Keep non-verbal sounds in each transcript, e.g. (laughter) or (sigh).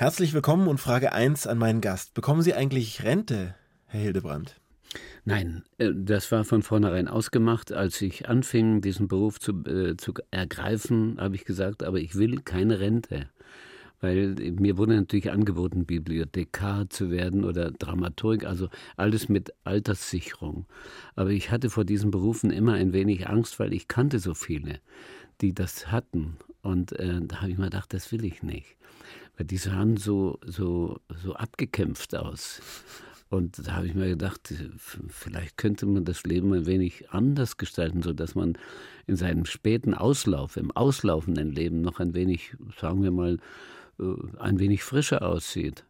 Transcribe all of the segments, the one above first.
Herzlich willkommen und Frage 1 an meinen Gast. Bekommen Sie eigentlich Rente, Herr Hildebrand? Nein, äh, das war von vornherein ausgemacht. Als ich anfing, diesen Beruf zu, äh, zu ergreifen, habe ich gesagt, aber ich will keine Rente. Weil mir wurde natürlich angeboten, Bibliothekar zu werden oder Dramaturg, also alles mit Alterssicherung. Aber ich hatte vor diesen Berufen immer ein wenig Angst, weil ich kannte so viele, die das hatten. Und äh, da habe ich mir gedacht, das will ich nicht. Die sahen so, so, so abgekämpft aus. Und da habe ich mir gedacht, vielleicht könnte man das Leben ein wenig anders gestalten, sodass man in seinem späten Auslauf, im auslaufenden Leben noch ein wenig, sagen wir mal, äh, ein wenig frischer aussieht.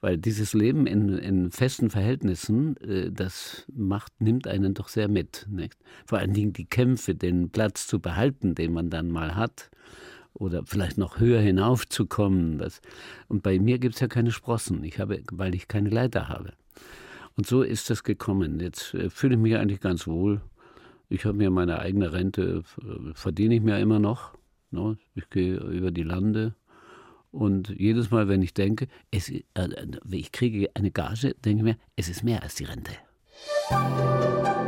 Weil dieses Leben in, in festen Verhältnissen, äh, das macht, nimmt einen doch sehr mit. Nicht? Vor allen Dingen die Kämpfe, den Platz zu behalten, den man dann mal hat oder vielleicht noch höher hinaufzukommen. Das, und bei mir gibt es ja keine Sprossen, ich habe, weil ich keine Leiter habe. Und so ist das gekommen. Jetzt äh, fühle ich mich eigentlich ganz wohl. Ich habe mir meine eigene Rente, äh, verdiene ich mir immer noch. Ne? Ich gehe über die Lande. Und jedes Mal, wenn ich denke, es, äh, ich kriege eine Gage, denke ich mir, es ist mehr als die Rente.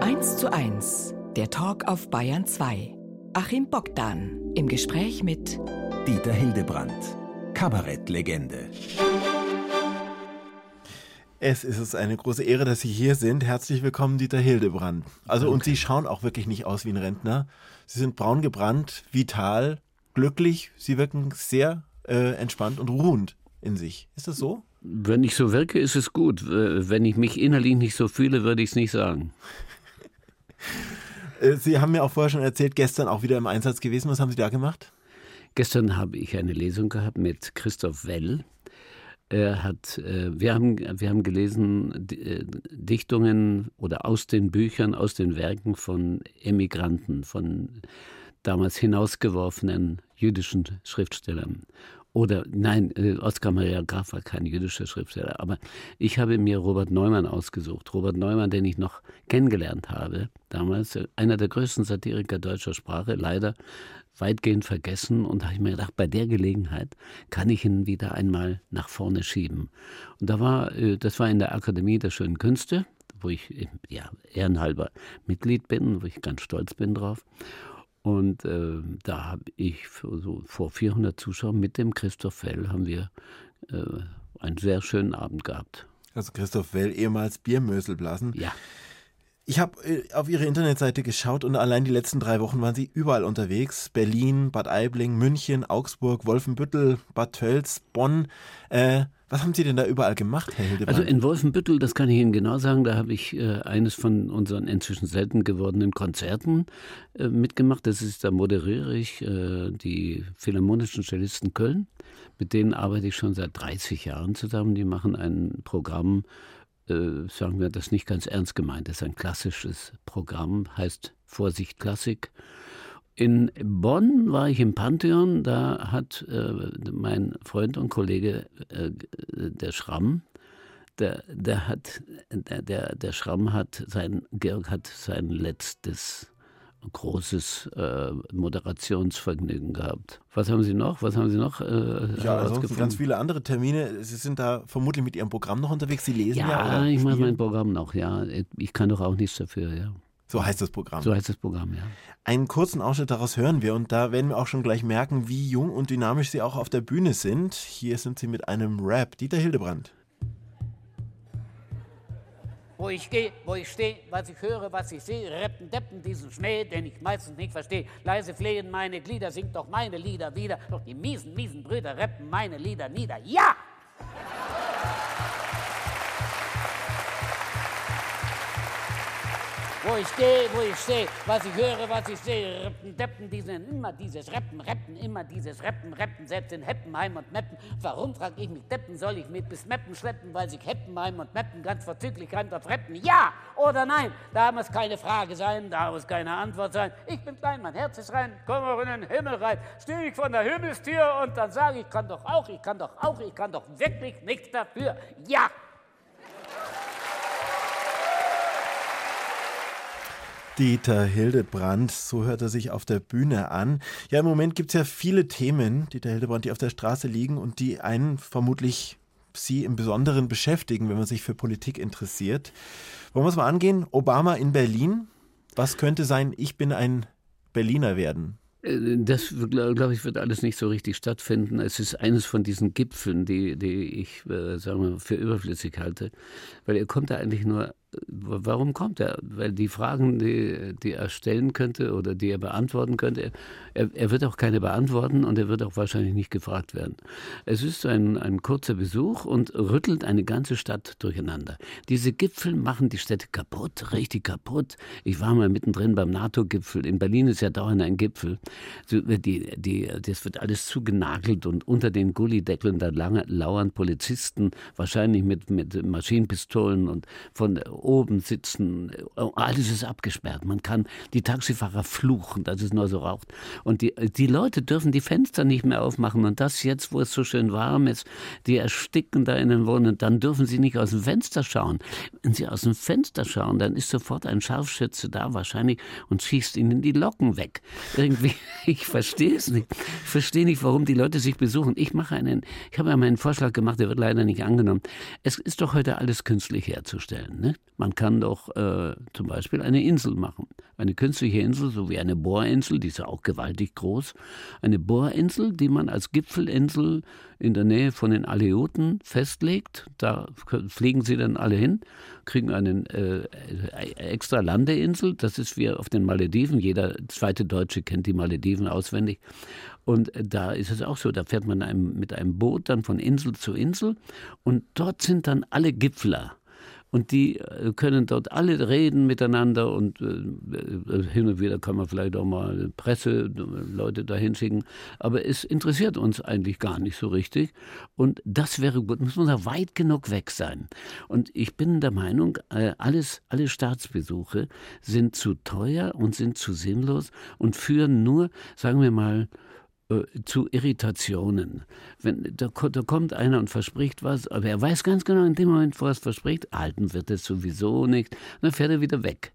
1 zu 1, der Talk auf Bayern 2. Achim Bogdan im Gespräch mit Dieter Hildebrand, Kabarettlegende. Es ist uns eine große Ehre, dass Sie hier sind. Herzlich willkommen, Dieter Hildebrand. Also, Danke. und Sie schauen auch wirklich nicht aus wie ein Rentner. Sie sind braun gebrannt, vital, glücklich. Sie wirken sehr äh, entspannt und ruhend in sich. Ist das so? Wenn ich so wirke, ist es gut. Wenn ich mich innerlich nicht so fühle, würde ich es nicht sagen. (laughs) Äh, Sie haben mir auch vorher schon erzählt, gestern auch wieder im Einsatz gewesen. Was haben Sie da gemacht? Gestern habe ich eine Lesung gehabt mit Christoph Well. Er hat, äh, wir, haben, wir haben gelesen äh, Dichtungen oder aus den Büchern, aus den Werken von Emigranten, von damals hinausgeworfenen jüdischen Schriftstellern. Oder nein, äh, Oskar Maria Graf war kein jüdischer Schriftsteller, aber ich habe mir Robert Neumann ausgesucht. Robert Neumann, den ich noch kennengelernt habe, damals äh, einer der größten Satiriker deutscher Sprache, leider weitgehend vergessen. Und habe ich mir gedacht, bei der Gelegenheit kann ich ihn wieder einmal nach vorne schieben. Und da war, äh, das war in der Akademie der Schönen Künste, wo ich ja, ehrenhalber Mitglied bin, wo ich ganz stolz bin drauf. Und äh, da habe ich so vor 400 Zuschauern mit dem Christoph Well haben wir äh, einen sehr schönen Abend gehabt. Also Christoph Well, ehemals Biermöselblasen. Ja. Ich habe äh, auf Ihre Internetseite geschaut und allein die letzten drei Wochen waren Sie überall unterwegs. Berlin, Bad Aibling, München, Augsburg, Wolfenbüttel, Bad Tölz, Bonn. Äh, was haben Sie denn da überall gemacht, Herr Hildebrand? Also in Wolfenbüttel, das kann ich Ihnen genau sagen, da habe ich äh, eines von unseren inzwischen selten gewordenen Konzerten äh, mitgemacht. Das ist, da moderiere ich äh, die Philharmonischen Cellisten Köln. Mit denen arbeite ich schon seit 30 Jahren zusammen. Die machen ein Programm, äh, sagen wir, das nicht ganz ernst gemeint ist, ein klassisches Programm, heißt Vorsicht Klassik. In Bonn war ich im Pantheon, da hat äh, mein Freund und Kollege äh, der Schramm, der, der hat, der, der Schramm hat sein, Georg hat sein letztes großes äh, Moderationsvergnügen gehabt. Was haben Sie noch? Was haben Sie noch? Äh, ja, ansonsten ganz viele andere Termine. Sie sind da vermutlich mit Ihrem Programm noch unterwegs. Sie lesen ja. Ja, ich mache mein Programm noch. Ja, ich kann doch auch nichts dafür. Ja. So heißt das Programm. So heißt das Programm, ja. Einen kurzen Ausschnitt daraus hören wir und da werden wir auch schon gleich merken, wie jung und dynamisch Sie auch auf der Bühne sind. Hier sind Sie mit einem Rap. Dieter Hildebrand. Wo ich gehe, wo ich stehe, was ich höre, was ich sehe, reppen, deppen diesen Schnee, den ich meistens nicht verstehe. Leise flehen meine Glieder, singt doch meine Lieder wieder. Doch die miesen, miesen Brüder reppen meine Lieder nieder. Ja! Wo ich gehe, wo ich stehe, was ich höre, was ich sehe. Rippen, Deppen, die sind immer dieses Reppen, Reppen, immer dieses Reppen, Reppen, selbst in Heppenheim und Meppen. Warum, frag ich mich, Deppen, soll ich mit bis Meppen schleppen, weil sich Heppenheim und Meppen ganz vorzüglich kann dort retten? Ja oder nein? Da muss keine Frage sein, da muss keine Antwort sein. Ich bin klein, mein Herz ist rein, komm auch in den Himmel rein. Stehe ich von der Himmelstür und dann sage ich, kann doch auch, ich kann doch auch, ich kann doch wirklich nichts dafür. Ja! Dieter Hildebrand, so hört er sich auf der Bühne an. Ja, im Moment gibt es ja viele Themen, Dieter Hildebrand, die auf der Straße liegen und die einen vermutlich Sie im Besonderen beschäftigen, wenn man sich für Politik interessiert. Wollen wir es mal angehen? Obama in Berlin. Was könnte sein, ich bin ein Berliner werden? Äh, das, glaube ich, wird alles nicht so richtig stattfinden. Es ist eines von diesen Gipfeln, die, die ich äh, sagen wir, für überflüssig halte, weil er kommt da eigentlich nur Warum kommt er? Weil die Fragen, die, die er stellen könnte oder die er beantworten könnte, er, er, wird auch keine beantworten und er wird auch wahrscheinlich nicht gefragt werden. Es ist ein, ein kurzer Besuch und rüttelt eine ganze Stadt durcheinander. Diese Gipfel machen die Städte kaputt, richtig kaputt. Ich war mal mittendrin beim NATO-Gipfel. In Berlin ist ja dauernd ein Gipfel. Die, die, das wird alles zugenagelt und unter den Gullideckeln da lange, lauern Polizisten, wahrscheinlich mit, mit Maschinenpistolen und von oben sitzen. Alles ist abgesperrt. Man kann die Taxifahrer fluchen, dass es nur so raucht. Und die, die Leute dürfen die Fenster nicht mehr aufmachen. Und das jetzt, wo es so schön warm ist, die ersticken da in den Wohnungen, dann dürfen sie nicht aus dem Fenster schauen. Wenn sie aus dem Fenster schauen, dann ist sofort ein Scharfschütze da wahrscheinlich und schießt ihnen die Locken weg. Irgendwie, (laughs) ich verstehe es nicht. Ich verstehe nicht, warum die Leute sich besuchen. Ich mache einen, ich habe ja meinen Vorschlag gemacht, der wird leider nicht angenommen. Es ist doch heute alles künstlich herzustellen. Ne? Man kann doch äh, zum Beispiel eine Insel machen. Eine künstliche Insel, so wie eine Bohrinsel, die ist ja auch gewaltig groß. Eine Bohrinsel, die man als Gipfelinsel in der Nähe von den Aleuten festlegt. Da fliegen sie dann alle hin, kriegen eine äh, extra Landeinsel. Das ist wie auf den Malediven. Jeder zweite Deutsche kennt die Malediven auswendig. Und da ist es auch so, da fährt man einem, mit einem Boot dann von Insel zu Insel und dort sind dann alle Gipfler und die äh, können dort alle reden miteinander und äh, äh, hin und wieder kann man vielleicht auch mal Presseleute dahin schicken. Aber es interessiert uns eigentlich gar nicht so richtig. Und das wäre gut, muss man da weit genug weg sein. Und ich bin der Meinung, alles, alle Staatsbesuche sind zu teuer und sind zu sinnlos und führen nur, sagen wir mal, äh, zu Irritationen. Wenn, da, da, kommt einer und verspricht was, aber er weiß ganz genau, in dem Moment, wo er es verspricht, halten wird es sowieso nicht, dann fährt er wieder weg.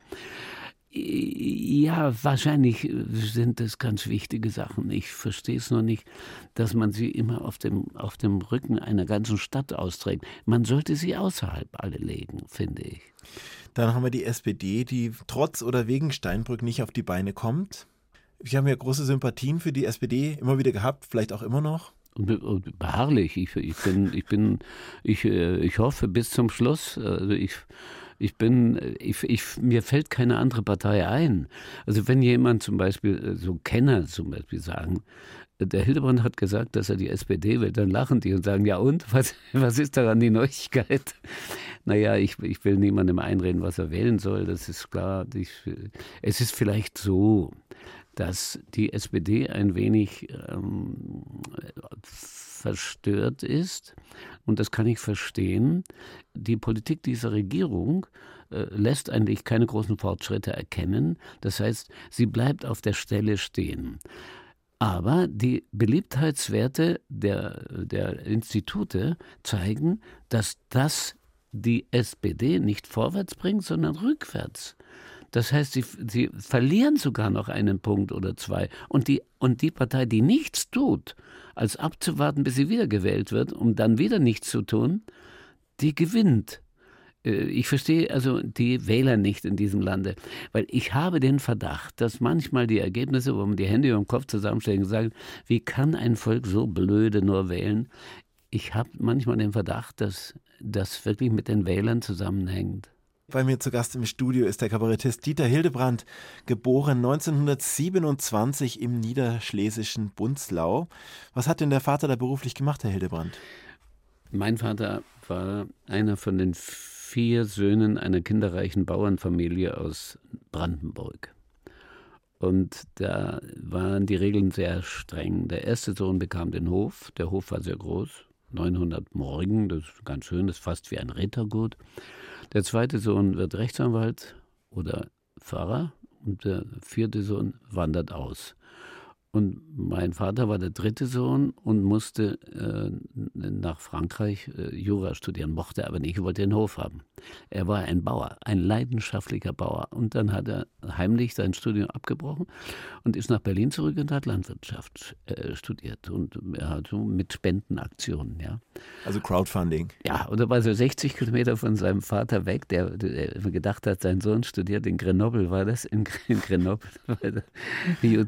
Ja, wahrscheinlich sind das ganz wichtige Sachen. Ich verstehe es noch nicht, dass man sie immer auf dem, auf dem Rücken einer ganzen Stadt austrägt. Man sollte sie außerhalb alle legen, finde ich. Dann haben wir die SPD, die trotz oder wegen Steinbrück nicht auf die Beine kommt. Ich habe ja große Sympathien für die SPD immer wieder gehabt, vielleicht auch immer noch. Beharrlich. Ich, ich bin, ich bin, ich, äh, ich hoffe bis zum Schluss. Also ich, ich bin, ich, ich, mir fällt keine andere Partei ein. Also wenn jemand zum Beispiel, äh, so Kenner zum Beispiel sagen, der Hildebrand hat gesagt, dass er die SPD will, dann lachen die und sagen, ja und, was, was ist daran die Neuigkeit? Naja, ich, ich will niemandem einreden, was er wählen soll, das ist klar. Ich, es ist vielleicht so, dass die SPD ein wenig ähm, verstört ist. Und das kann ich verstehen. Die Politik dieser Regierung äh, lässt eigentlich keine großen Fortschritte erkennen. Das heißt, sie bleibt auf der Stelle stehen. Aber die Beliebtheitswerte der, der Institute zeigen, dass das die SPD nicht vorwärts bringt, sondern rückwärts. Das heißt, sie, sie verlieren sogar noch einen Punkt oder zwei. Und die, und die Partei, die nichts tut, als abzuwarten, bis sie wiedergewählt wird, um dann wieder nichts zu tun, die gewinnt. Äh, ich verstehe also die Wähler nicht in diesem Lande, weil ich habe den Verdacht, dass manchmal die Ergebnisse, wo man die Hände über den Kopf zusammenstellen und sagen, wie kann ein Volk so blöde nur wählen? Ich habe manchmal den Verdacht, dass das wirklich mit den Wählern zusammenhängt. Bei mir zu Gast im Studio ist der Kabarettist Dieter Hildebrand, geboren 1927 im niederschlesischen Bunzlau. Was hat denn der Vater da beruflich gemacht, Herr Hildebrand? Mein Vater war einer von den vier Söhnen einer kinderreichen Bauernfamilie aus Brandenburg. Und da waren die Regeln sehr streng. Der erste Sohn bekam den Hof. Der Hof war sehr groß, 900 Morgen, das ist ganz schön, das ist fast wie ein Rittergut. Der zweite Sohn wird Rechtsanwalt oder Pfarrer und der vierte Sohn wandert aus. Und mein Vater war der dritte Sohn und musste äh, nach Frankreich äh, Jura studieren, mochte aber nicht, wollte den Hof haben. Er war ein Bauer, ein leidenschaftlicher Bauer. Und dann hat er heimlich sein Studium abgebrochen und ist nach Berlin zurück und hat Landwirtschaft äh, studiert. Und er hat so mit Spendenaktionen, ja. Also Crowdfunding. Ja, und er war so 60 Kilometer von seinem Vater weg, der, der gedacht hat, sein Sohn studiert in Grenoble, war das, in, in Grenoble, (laughs)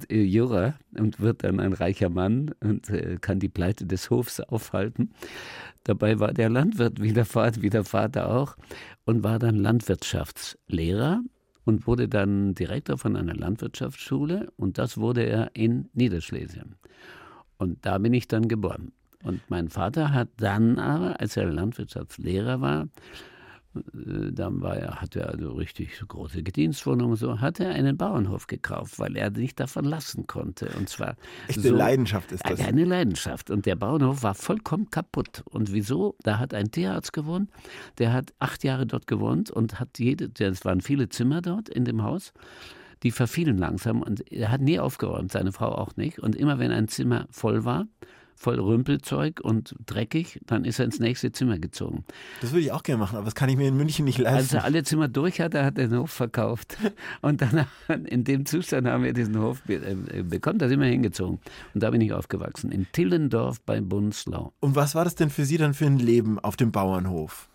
Jura und wird dann ein reicher Mann und äh, kann die Pleite des Hofs aufhalten. Dabei war der Landwirt wie der Vater, wie der Vater auch und war dann Landwirtschaftslehrer und wurde dann Direktor von einer Landwirtschaftsschule und das wurde er in Niederschlesien. Und da bin ich dann geboren. Und mein Vater hat dann aber, als er Landwirtschaftslehrer war, dann war er, hatte er also richtig so große Gedienstwohnungen so, hat er einen Bauernhof gekauft, weil er sich davon lassen konnte. Und zwar. Echte so, Leidenschaft ist das. Eine Leidenschaft. Und der Bauernhof war vollkommen kaputt. Und wieso? Da hat ein Tierarzt gewohnt, der hat acht Jahre dort gewohnt und hat jede, es waren viele Zimmer dort in dem Haus die verfielen langsam und er hat nie aufgeräumt, seine Frau auch nicht. Und immer wenn ein Zimmer voll war, voll Rümpelzeug und dreckig, dann ist er ins nächste Zimmer gezogen. Das würde ich auch gerne machen, aber das kann ich mir in München nicht leisten. Als er alle Zimmer durch hatte, hat er den Hof verkauft. (laughs) Und dann in dem Zustand haben wir diesen Hof äh, bekommen, da sind wir hingezogen. Und da bin ich aufgewachsen, in Tillendorf bei Bunzlau. Und was war das denn für Sie dann für ein Leben auf dem Bauernhof?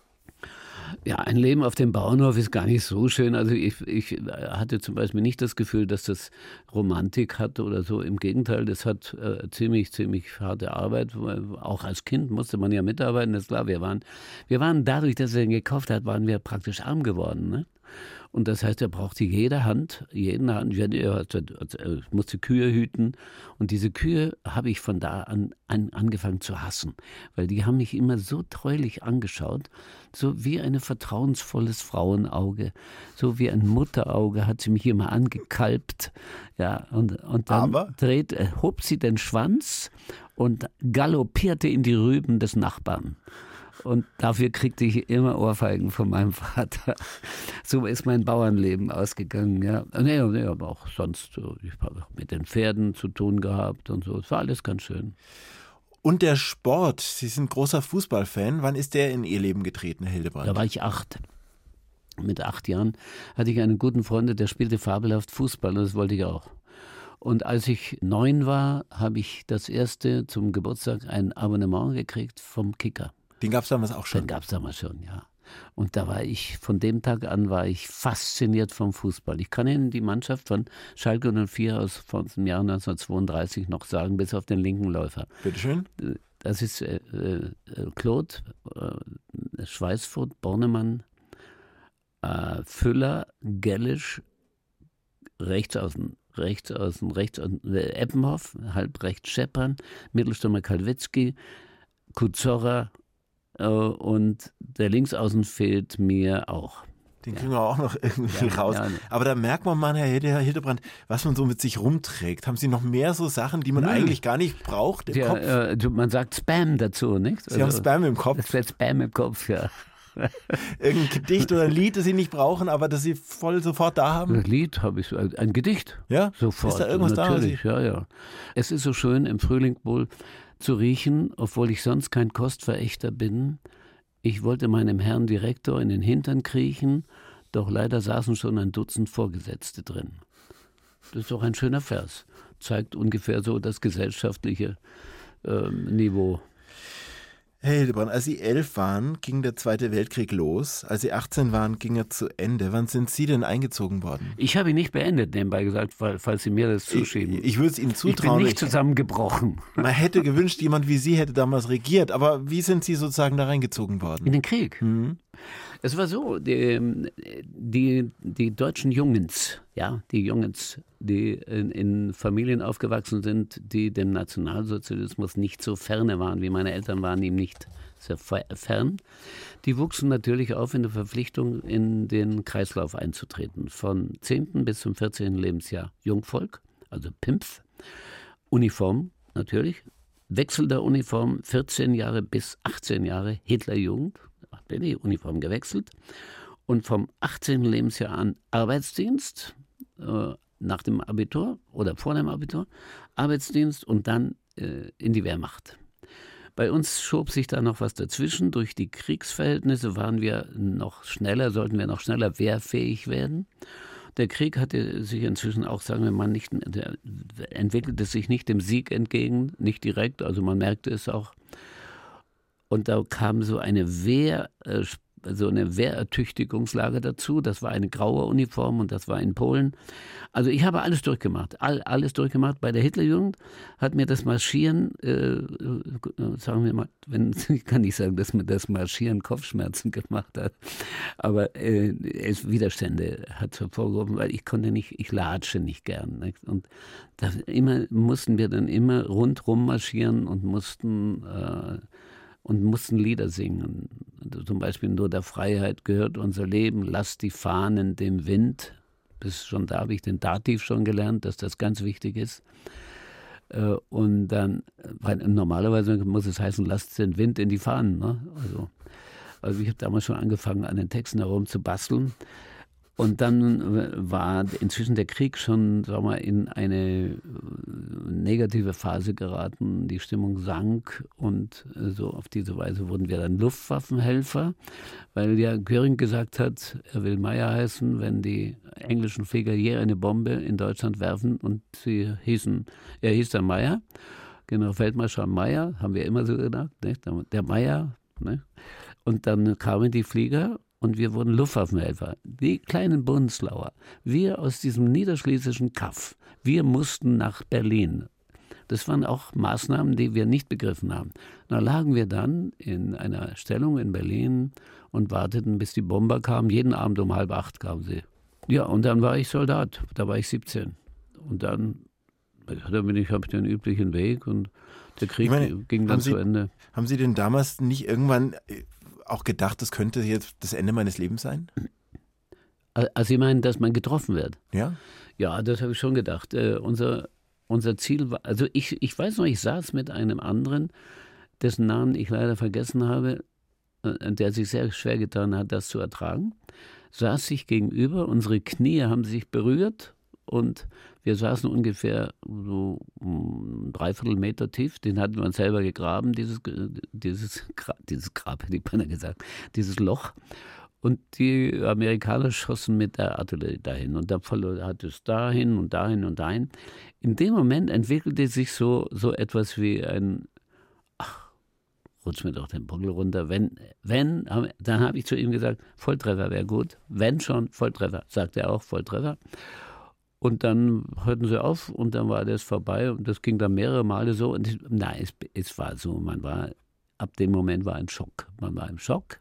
Ja, ein Leben auf dem Bauernhof ist gar nicht so schön. Also ich, ich hatte zum Beispiel nicht das Gefühl, dass das Romantik hatte oder so. Im Gegenteil, das hat äh, ziemlich, ziemlich harte Arbeit. Auch als Kind musste man ja mitarbeiten, das ist klar. Wir waren, wir waren dadurch, dass er ihn gekauft hat, waren wir praktisch arm geworden. Ne? Und das heißt, er brauchte jede Hand, jeden Hand. Er musste Kühe hüten. Und diese Kühe habe ich von da an, an angefangen zu hassen, weil die haben mich immer so treulich angeschaut, so wie ein vertrauensvolles Frauenauge, so wie ein Mutterauge hat sie mich immer angekalbt. Ja, und, und dann Aber? dreht, äh, hob sie den Schwanz und galoppierte in die Rüben des Nachbarn. Und dafür kriegte ich immer Ohrfeigen von meinem (laughs) Vater. So ist mein Bauernleben ausgegangen. Ja, nee, nee aber auch sonst. Ich habe mit den Pferden zu tun gehabt und so. Es war alles ganz schön. Und der Sport. Sie sind großer Fußballfan. Wann ist der in Ihr Leben getreten, Herr Hildebrand? Da war ich acht. Mit acht Jahren hatte ich einen guten Freund, der spielte fabelhaft Fußball und das wollte ich auch. Und als ich neun war, habe ich das erste zum Geburtstag ein Abonnement gekriegt vom Kicker. Den gab es damals auch schon? Den gab es damals schon, ja. Und da war ich, von dem Tag an war ich fasziniert vom Fußball. Ich kann Ihnen die Mannschaft von Schalke 04 aus von dem Jahr 1932 noch sagen, bis auf den linken Läufer. Bitteschön. Das ist äh, äh, Claude, äh, Schweißfurt, Bornemann, äh, Füller, Gellisch, rechts außen, rechts außen, rechts außen, äh, Eppenhoff, halb rechts Scheppern, Mittelstürmer Kalwitzki, Kuzorra und der Linksaußen fehlt mir auch. Den kriegen wir auch noch irgendwie ja, raus. Ja. Aber da merkt man mal, Herr Hildebrand, was man so mit sich rumträgt. Haben Sie noch mehr so Sachen, die man Nö. eigentlich gar nicht braucht im ja, Kopf? Äh, man sagt Spam dazu, nicht? Sie also, haben Spam im Kopf. Es wird Spam im Kopf, ja. (laughs) Irgendein Gedicht oder ein Lied, das Sie nicht brauchen, aber das Sie voll sofort da haben? Ein Lied habe ich, ein Gedicht. Ja? Sofort. Ist da irgendwas Natürlich, da? Natürlich, ja, ja. Es ist so schön im Frühling wohl zu riechen, obwohl ich sonst kein Kostverächter bin, ich wollte meinem Herrn Direktor in den Hintern kriechen, doch leider saßen schon ein Dutzend Vorgesetzte drin. Das ist doch ein schöner Vers. Zeigt ungefähr so das gesellschaftliche äh, Niveau. Herr Hildebrand, als Sie elf waren, ging der Zweite Weltkrieg los. Als Sie 18 waren, ging er zu Ende. Wann sind Sie denn eingezogen worden? Ich habe ihn nicht beendet, nebenbei gesagt, falls Sie mir das zuschieben. Ich, ich würde es Ihnen zutrauen. Ich bin nicht zusammengebrochen. Man hätte gewünscht, jemand wie Sie hätte damals regiert. Aber wie sind Sie sozusagen da reingezogen worden? In den Krieg. Mhm. Es war so, die, die, die, deutschen Jungens, ja, die Jungens, die in, in, Familien aufgewachsen sind, die dem Nationalsozialismus nicht so ferne waren, wie meine Eltern waren ihm nicht sehr fern, die wuchsen natürlich auf in der Verpflichtung, in den Kreislauf einzutreten. Von 10. bis zum 14. Lebensjahr Jungvolk, also Pimpf, Uniform natürlich, Wechsel der Uniform 14 Jahre bis 18 Jahre Hitlerjugend, habe die Uniform gewechselt und vom 18. Lebensjahr an Arbeitsdienst, äh, nach dem Abitur oder vor dem Abitur, Arbeitsdienst und dann äh, in die Wehrmacht. Bei uns schob sich da noch was dazwischen. Durch die Kriegsverhältnisse waren wir noch schneller, sollten wir noch schneller wehrfähig werden. Der Krieg hatte sich inzwischen auch, sagen wir mal, nicht, entwickelte sich nicht dem Sieg entgegen, nicht direkt, also man merkte es auch. Und da kam so eine Wehr, äh, so eine Wehrertüchtigungslage dazu. Das war eine graue Uniform und das war in Polen. Also ich habe alles durchgemacht, all, alles durchgemacht. Bei der Hitlerjugend hat mir das Marschieren, äh, äh sagen wir mal, (laughs) wenn, ich kann nicht sagen, dass mir das Marschieren Kopfschmerzen gemacht hat, aber äh, es Widerstände hat hervorgehoben, weil ich konnte nicht, ich latsche nicht gern. Nicht? Und da immer mussten wir dann immer rundrum marschieren und mussten äh, und mussten Lieder singen. Zum Beispiel Nur der Freiheit gehört unser Leben, lass die Fahnen dem Wind. Bis schon da habe ich den Dativ schon gelernt, dass das ganz wichtig ist. Äh, und dann, normalerweise muss es heißen, lasst den Wind in die Fahnen. Ne? Also, also ich habe damals schon angefangen, an den Texten herum zu basteln. Und dann war inzwischen der Krieg schon sagen wir, in eine äh, negative Phase geraten. Die Stimmung sank und äh, so auf diese Weise wurden wir dann Luftwaffenhelfer, weil ja Göring gesagt hat, er will Meier heißen, wenn die englischen Flieger je eine Bombe in Deutschland werfen und sie hießen, er hieß dann Meier. Genau, Feldmarschall Meier, haben wir immer so gedacht, nicht? der Meier. Ne? Und dann kamen die Flieger und wir wurden Luftwaffenhelfer. Die kleinen Bundeslauer, wir aus diesem niederschlesischen Kaff, wir mussten nach Berlin. Das waren auch Maßnahmen, die wir nicht begriffen haben. Da lagen wir dann in einer Stellung in Berlin und warteten, bis die Bomber kamen. Jeden Abend um halb acht kamen sie. Ja, und dann war ich Soldat. Da war ich 17. Und dann, da bin ich, habe ich den üblichen Weg und der Krieg meine, ging dann Sie, zu Ende. Haben Sie denn damals nicht irgendwann auch gedacht, das könnte jetzt das Ende meines Lebens sein? Also Sie meinen, dass man getroffen wird? Ja. Ja, das habe ich schon gedacht. Äh, unser, unser Ziel war, also ich, ich weiß noch, ich saß mit einem anderen, dessen Namen ich leider vergessen habe, äh, der sich sehr schwer getan hat, das zu ertragen, saß sich gegenüber, unsere Knie haben sich berührt und wir saßen ungefähr so dreiviertel Meter tief. Den hatten wir uns selber gegraben, dieses, dieses, dieses Grab, hätte ich beinahe gesagt, dieses Loch. Und die Amerikaner schossen mit der Artillerie dahin. Und der Fall hat es dahin und dahin und dahin. In dem Moment entwickelte sich so, so etwas wie ein, ach, rutsch mir doch den Buckel runter. Wenn, wenn, dann habe ich zu ihm gesagt, Volltreffer wäre gut. Wenn schon, Volltreffer. Sagt er auch, Volltreffer. Und dann hörten sie auf und dann war das vorbei und das ging dann mehrere Male so. Und nein, es, es war so, man war, ab dem Moment war ein Schock. Man war im Schock.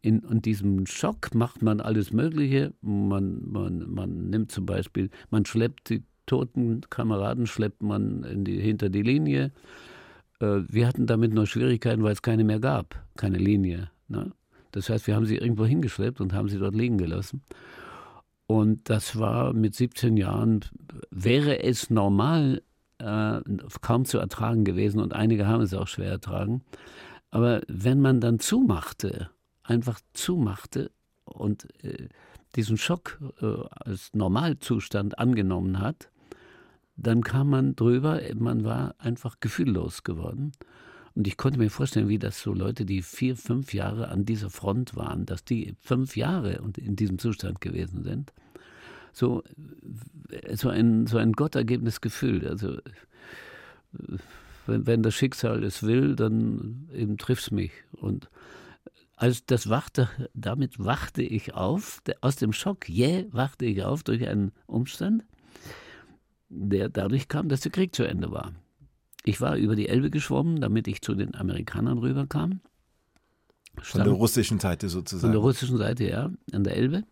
In, in diesem Schock macht man alles Mögliche. Man, man, man nimmt zum Beispiel, man schleppt die toten Kameraden, schleppt man in die, hinter die Linie. Äh, wir hatten damit noch Schwierigkeiten, weil es keine mehr gab, keine Linie. Ne? Das heißt, wir haben sie irgendwo hingeschleppt und haben sie dort liegen gelassen. Und das war mit 17 Jahren, wäre es normal äh, kaum zu ertragen gewesen und einige haben es auch schwer ertragen. Aber wenn man dann zumachte, einfach zumachte und äh, diesen Schock äh, als Normalzustand angenommen hat, dann kam man drüber, man war einfach gefühllos geworden. Und ich konnte mir vorstellen, wie das so Leute, die vier, fünf Jahre an dieser Front waren, dass die fünf Jahre in diesem Zustand gewesen sind. So, so ein, so ein gottergebenes Gefühl. Also, wenn, wenn das Schicksal es will, dann eben trifft es mich. Und als das wachte, damit wachte ich auf, aus dem Schock, jäh, wachte ich auf durch einen Umstand, der dadurch kam, dass der Krieg zu Ende war. Ich war über die Elbe geschwommen, damit ich zu den Amerikanern rüberkam. Stand, von der russischen Seite sozusagen. Von der russischen Seite, ja, an der Elbe.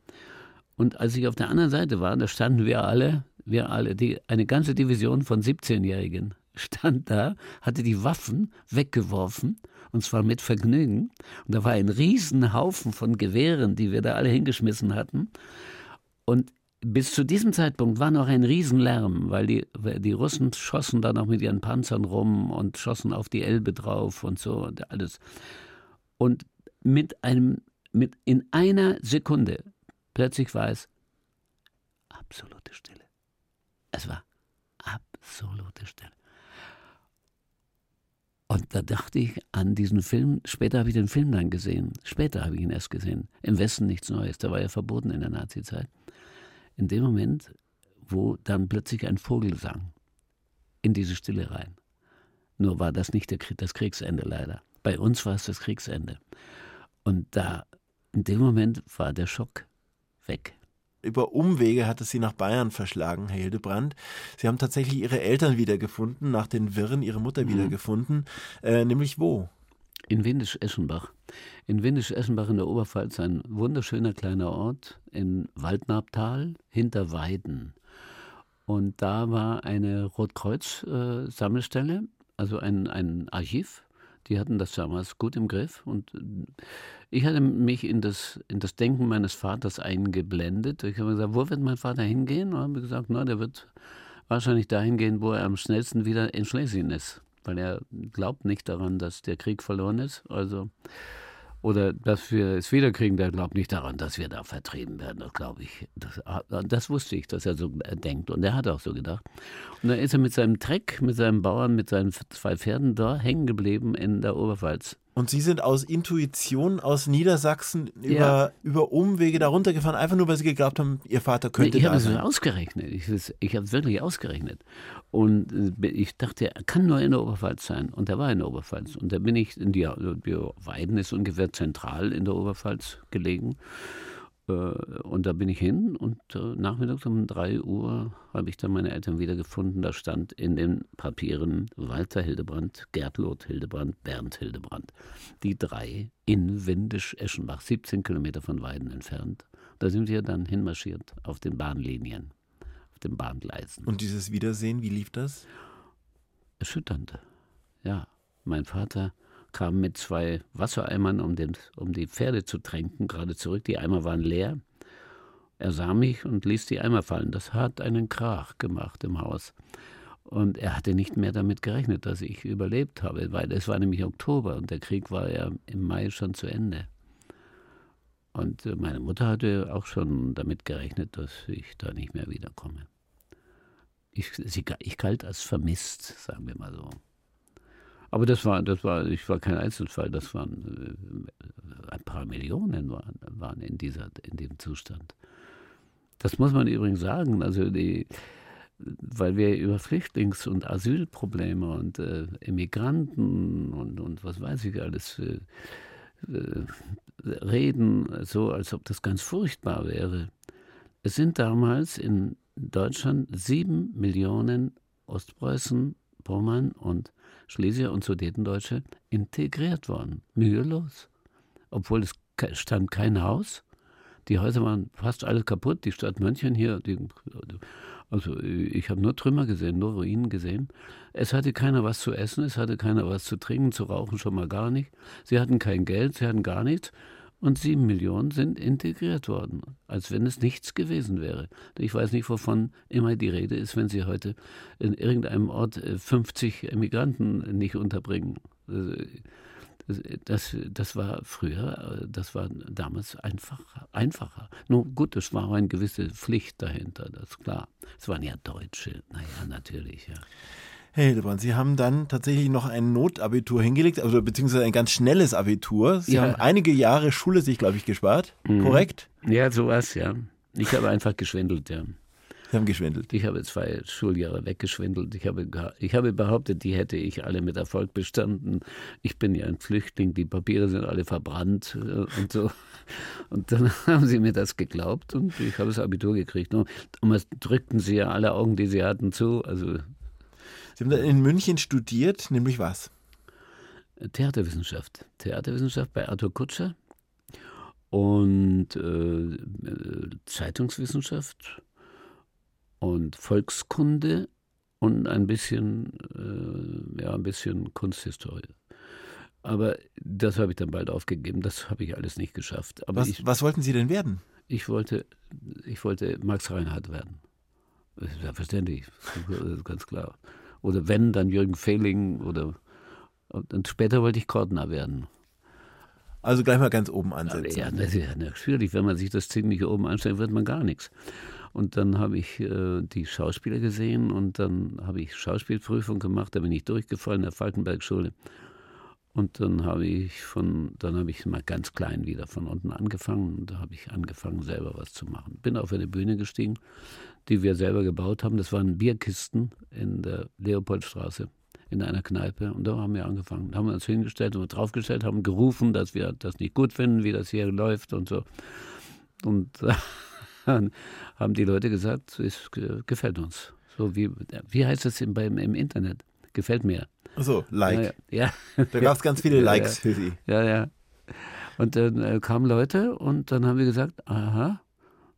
Und als ich auf der anderen Seite war, da standen wir alle, wir alle, die, eine ganze Division von 17-Jährigen stand da, hatte die Waffen weggeworfen, und zwar mit Vergnügen. Und da war ein Riesenhaufen von Gewehren, die wir da alle hingeschmissen hatten. Und bis zu diesem Zeitpunkt war noch ein Riesenlärm, weil die, die Russen schossen da noch mit ihren Panzern rum und schossen auf die Elbe drauf und so und alles. Und mit einem, mit in einer Sekunde, plötzlich war es absolute Stille. Es war absolute Stille. Und da dachte ich an diesen Film, später habe ich den Film dann gesehen, später habe ich ihn erst gesehen, im Westen nichts Neues, der war ja verboten in der Nazizeit. In dem Moment, wo dann plötzlich ein Vogel sang, in diese Stille rein. Nur war das nicht der, das Kriegsende leider. Bei uns war es das Kriegsende. Und da, in dem Moment war der Schock weg über Umwege hat es sie nach Bayern verschlagen, Herr Hildebrand. Sie haben tatsächlich ihre Eltern wiedergefunden, nach den Wirren ihre Mutter mhm. wiedergefunden. Äh, nämlich wo? In Windisch-Eschenbach. In Windisch-Eschenbach in der Oberpfalz, ein wunderschöner kleiner Ort in Waldnabtal hinter Weiden. Und da war eine Rotkreuz-Sammelstelle, äh, also ein, ein Archiv die hatten das damals gut im Griff und äh, ich hatte mich in das, in das Denken meines Vaters eingeblendet. Ich habe gesagt, wo wird mein Vater hingehen? Und habe gesagt, na, der wird wahrscheinlich dahin gehen, wo er am schnellsten wieder in Schlesien ist, weil er glaubt nicht daran, dass der Krieg verloren ist. Also oder dass wir es wiederkriegen, der glaubt nicht daran, dass wir da vertrieben werden. Das glaube ich. Das, das, wusste ich, dass er so denkt. Und er hat auch so gedacht. Und dann ist er mit seinem Treck, mit seinem Bauern, mit seinen zwei Pferden da hängen geblieben in der Oberpfalz. Und Sie sind aus Intuition aus Niedersachsen über, ja. über Umwege darunter gefahren, einfach nur, weil Sie geglaubt haben, Ihr Vater könnte nee, ich da sein. Ich habe es ausgerechnet. Ich, ich habe es wirklich ausgerechnet. Und äh, ich dachte, er kann nur in der Oberpfalz sein. Und er war in der Oberpfalz. Und da bin ich in die, die Weiden ist ungefähr zentral in der Oberpfalz gelegen. Äh, und da bin ich hin und äh, nachmittags um 3 Uhr habe ich dann meine Eltern wiedergefunden. Da stand in den Papieren Walter Hildebrand, Gertlot Hildebrand, Bernd Hildebrand. Die drei in Windisch-Eschenbach, 17 Kilometer von Weiden entfernt. Da sind wir dann hinmarschiert auf den Bahnlinien, auf den Bahngleisen. Und dieses Wiedersehen, wie lief das? Erschütternd. Ja, mein Vater kam mit zwei Wassereimern, um, den, um die Pferde zu tränken, gerade zurück. Die Eimer waren leer. Er sah mich und ließ die Eimer fallen. Das hat einen Krach gemacht im Haus. Und er hatte nicht mehr damit gerechnet, dass ich überlebt habe, weil es war nämlich Oktober und der Krieg war ja im Mai schon zu Ende. Und meine Mutter hatte auch schon damit gerechnet, dass ich da nicht mehr wiederkomme. Ich, sie, ich galt als vermisst, sagen wir mal so. Aber das war, das war, ich war kein Einzelfall, das waren äh, ein paar Millionen waren, waren in, dieser, in dem Zustand. Das muss man übrigens sagen, also die, weil wir über Flüchtlings- und Asylprobleme und äh, Immigranten und, und was weiß ich alles äh, äh, reden, so als ob das ganz furchtbar wäre. Es sind damals in Deutschland sieben Millionen Ostpreußen, Pommern und Schlesier und Sudetendeutsche integriert worden. Mühelos. Obwohl es stand kein Haus. Die Häuser waren fast alles kaputt. Die Stadt München hier, die, also ich habe nur Trümmer gesehen, nur Ruinen gesehen. Es hatte keiner was zu essen, es hatte keiner was zu trinken, zu rauchen schon mal gar nicht. Sie hatten kein Geld, sie hatten gar nichts und sieben Millionen sind integriert worden, als wenn es nichts gewesen wäre. Ich weiß nicht, wovon immer die Rede ist, wenn Sie heute in irgendeinem Ort 50 äh, Emigranten nicht unterbringen. Äh, das, das war früher, äh, das war damals einfach, einfacher. Nun gut, es war eine gewisse Pflicht dahinter, das ist klar. Es waren ja Deutsche, naja, natürlich, ja. Herr Hildebrand, Sie haben dann tatsächlich noch ein Notabitur hingelegt, also beziehungsweise ein ganz schnelles Abitur. Sie ja. haben einige Jahre Schule sich, glaube ich, gespart, mhm. korrekt? Ja, sowas, ja. Ich habe einfach geschwindelt, ja. Sie haben geschwindelt. Ich habe zwei Schuljahre weggeschwindelt. Ich habe, ich habe behauptet, die hätte ich alle mit Erfolg bestanden. Ich bin ja ein Flüchtling, die Papiere sind alle verbrannt äh, und so. Und dann (laughs) haben sie mir das geglaubt und ich habe das Abitur gekriegt. Und es drückten sie ja alle Augen, die sie hatten, zu. Also Sie haben dann in München studiert, nämlich was? Theaterwissenschaft. Theaterwissenschaft bei Arthur Kutscher und äh, Zeitungswissenschaft und Volkskunde und ein bisschen, äh, ja, ein bisschen Kunsthistorie. Aber das habe ich dann bald aufgegeben. Das habe ich alles nicht geschafft. Aber was, ich, was wollten Sie denn werden? Ich wollte, ich wollte Max Reinhardt werden. Selbstverständlich, ganz klar. Oder wenn, dann Jürgen Fehling oder und später wollte ich Kordner werden. Also gleich mal ganz oben ansetzen. Ja, das ist ja natürlich, wenn man sich das ziemlich oben anstellt, wird man gar nichts. Und dann habe ich äh, die Schauspieler gesehen und dann habe ich Schauspielprüfung gemacht, da bin ich durchgefallen in der Falkenberg-Schule. Und dann habe ich von, dann habe ich mal ganz klein wieder von unten angefangen und da habe ich angefangen, selber was zu machen. Bin auf eine Bühne gestiegen, die wir selber gebaut haben. Das waren Bierkisten in der Leopoldstraße in einer Kneipe und da haben wir angefangen. Da haben wir uns hingestellt und draufgestellt, haben gerufen, dass wir das nicht gut finden, wie das hier läuft und so. Und (laughs) dann haben die Leute gesagt, es gefällt uns. So wie, wie heißt es im, im Internet? Gefällt mir. So, Like. Ja. ja. Da gab es ganz viele (laughs) Likes ja, für Sie. Ja, ja. Und dann äh, kamen Leute und dann haben wir gesagt, aha,